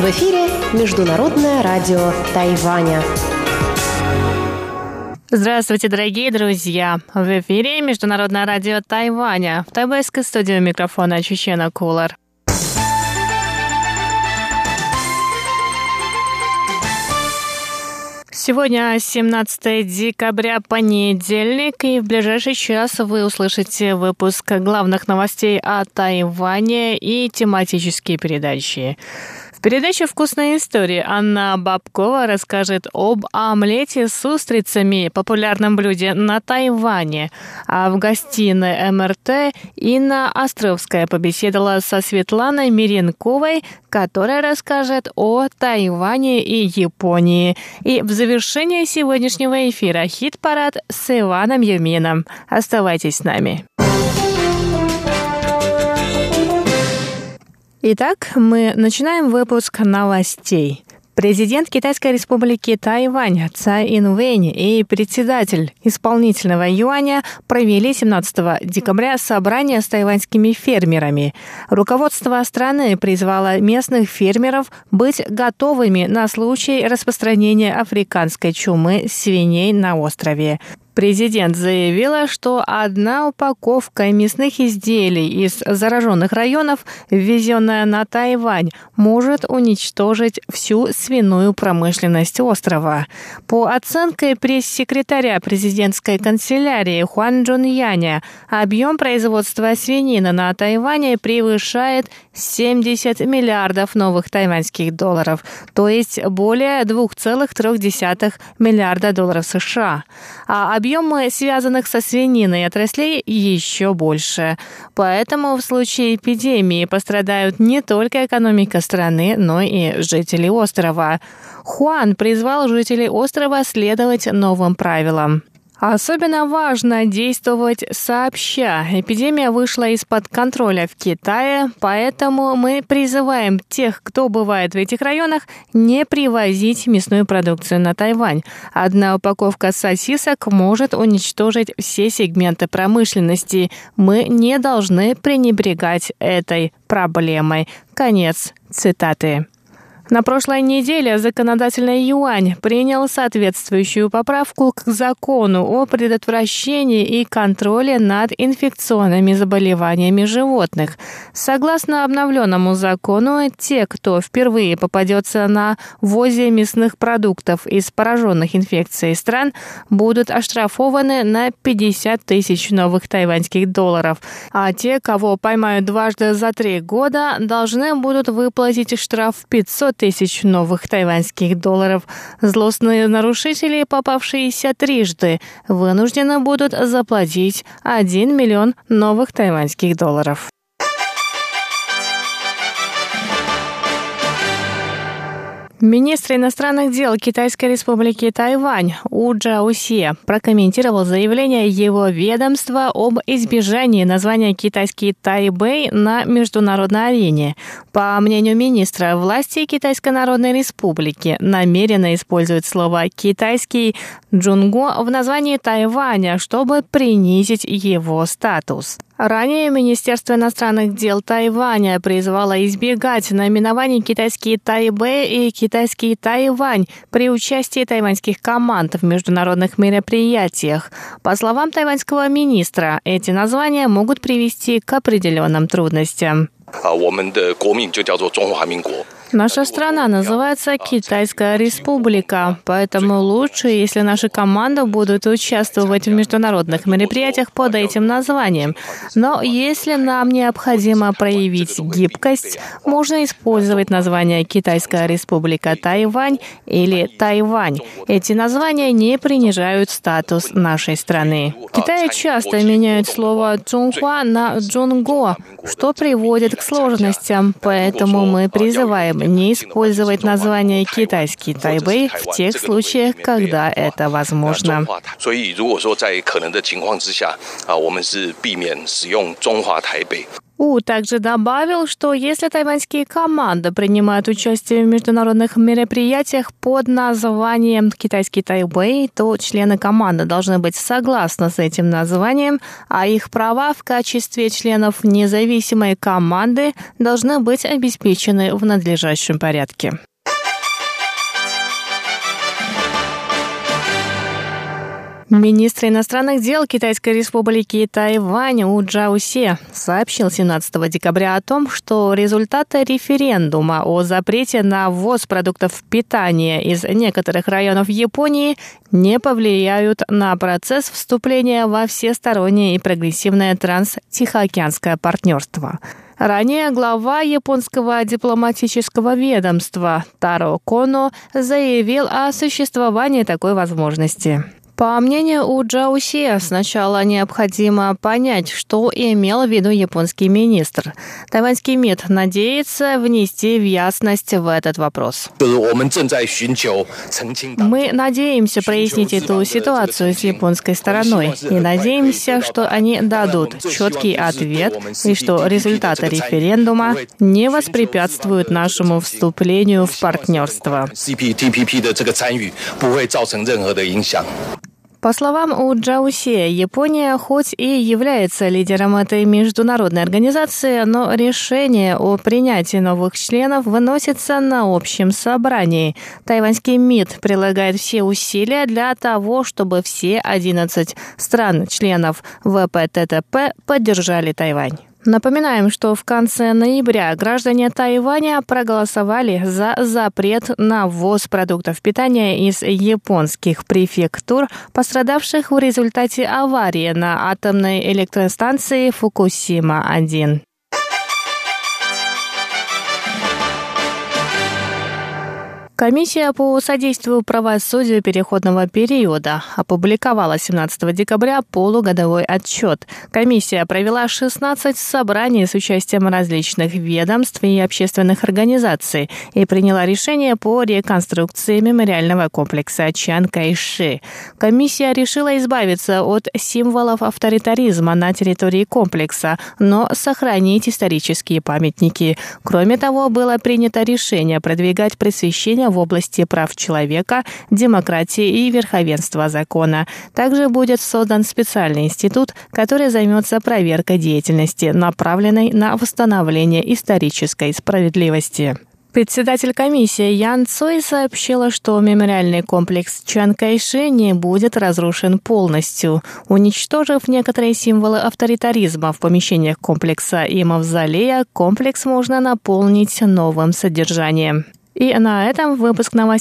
В эфире Международное радио Тайваня. Здравствуйте, дорогие друзья! В эфире Международное радио Тайваня. В тайвайской студии микрофона Чечена Кулар. Сегодня 17 декабря, понедельник, и в ближайший час вы услышите выпуск главных новостей о Тайване и тематические передачи. В передаче «Вкусная история» Анна Бабкова расскажет об омлете с устрицами, популярном блюде на Тайване. А в гостиной МРТ Инна Островская побеседовала со Светланой Миренковой, которая расскажет о Тайване и Японии. И в завершении сегодняшнего эфира хит-парад с Иваном Юмином. Оставайтесь с нами. Итак, мы начинаем выпуск новостей. Президент Китайской республики Тайвань Цай Инвэнь и председатель исполнительного юаня провели 17 декабря собрание с тайваньскими фермерами. Руководство страны призвало местных фермеров быть готовыми на случай распространения африканской чумы свиней на острове. Президент заявила, что одна упаковка мясных изделий из зараженных районов, ввезенная на Тайвань, может уничтожить всю свиную промышленность острова. По оценке пресс-секретаря президентской канцелярии Хуан Джун Яня, объем производства свинины на Тайване превышает 70 миллиардов новых тайваньских долларов, то есть более 2,3 миллиарда долларов США. А объемы связанных со свининой отраслей еще больше. Поэтому в случае эпидемии пострадают не только экономика страны, но и жители острова. Хуан призвал жителей острова следовать новым правилам. Особенно важно действовать сообща. Эпидемия вышла из-под контроля в Китае, поэтому мы призываем тех, кто бывает в этих районах, не привозить мясную продукцию на Тайвань. Одна упаковка сосисок может уничтожить все сегменты промышленности. Мы не должны пренебрегать этой проблемой. Конец цитаты. На прошлой неделе законодательный юань принял соответствующую поправку к закону о предотвращении и контроле над инфекционными заболеваниями животных. Согласно обновленному закону, те, кто впервые попадется на ввозе мясных продуктов из пораженных инфекцией стран, будут оштрафованы на 50 тысяч новых тайваньских долларов, а те, кого поймают дважды за три года, должны будут выплатить штраф 500 тысяч новых тайваньских долларов. Злостные нарушители, попавшиеся трижды, вынуждены будут заплатить 1 миллион новых тайваньских долларов. Министр иностранных дел Китайской республики Тайвань У Джаусе прокомментировал заявление его ведомства об избежании названия китайский Тайбэй на международной арене. По мнению министра, власти Китайской Народной Республики намеренно используют слово «китайский Джунго» в названии Тайваня, чтобы принизить его статус. Ранее Министерство иностранных дел Тайваня призвало избегать наименований китайский Тайбэй и китайский Тайвань при участии тайваньских команд в международных мероприятиях. По словам тайваньского министра, эти названия могут привести к определенным трудностям. Наша страна называется Китайская республика, поэтому лучше, если наши команды будут участвовать в международных мероприятиях под этим названием. Но если нам необходимо проявить гибкость, можно использовать название Китайская республика Тайвань или Тайвань. Эти названия не принижают статус нашей страны. В Китае часто меняют слово «Чунхуа» на «Джунго», что приводит к сложностям, поэтому мы призываем не использовать название «китайский Тайбэй» в тех случаях, когда это возможно. У также добавил, что если тайваньские команды принимают участие в международных мероприятиях под названием «Китайский Тайбэй», то члены команды должны быть согласны с этим названием, а их права в качестве членов независимой команды должны быть обеспечены в надлежащем порядке. Министр иностранных дел Китайской республики Тайвань У Джаусе сообщил 17 декабря о том, что результаты референдума о запрете на ввоз продуктов питания из некоторых районов Японии не повлияют на процесс вступления во всестороннее и прогрессивное транс-тихоокеанское партнерство. Ранее глава японского дипломатического ведомства Таро Коно заявил о существовании такой возможности. По мнению У Джауси, сначала необходимо понять, что имел в виду японский министр. Тайваньский МИД надеется внести в ясность в этот вопрос. Мы надеемся прояснить эту ситуацию с японской стороной и надеемся, что они дадут четкий ответ и что результаты референдума не воспрепятствуют нашему вступлению в партнерство. По словам У Джаусе, Япония хоть и является лидером этой международной организации, но решение о принятии новых членов выносится на общем собрании. Тайваньский МИД прилагает все усилия для того, чтобы все 11 стран-членов ВПТТП поддержали Тайвань. Напоминаем, что в конце ноября граждане Тайваня проголосовали за запрет на ввоз продуктов питания из японских префектур, пострадавших в результате аварии на атомной электростанции Фукусима-1. Комиссия по содействию правосудию переходного периода опубликовала 17 декабря полугодовой отчет. Комиссия провела 16 собраний с участием различных ведомств и общественных организаций и приняла решение по реконструкции мемориального комплекса Чан Кайши. Комиссия решила избавиться от символов авторитаризма на территории комплекса, но сохранить исторические памятники. Кроме того, было принято решение продвигать просвещение в области прав человека, демократии и верховенства закона. Также будет создан специальный институт, который займется проверкой деятельности, направленной на восстановление исторической справедливости. Председатель комиссии Ян Цой сообщила, что мемориальный комплекс Чан Кайши не будет разрушен полностью. Уничтожив некоторые символы авторитаризма в помещениях комплекса и мавзолея, комплекс можно наполнить новым содержанием. И на этом выпуск новостей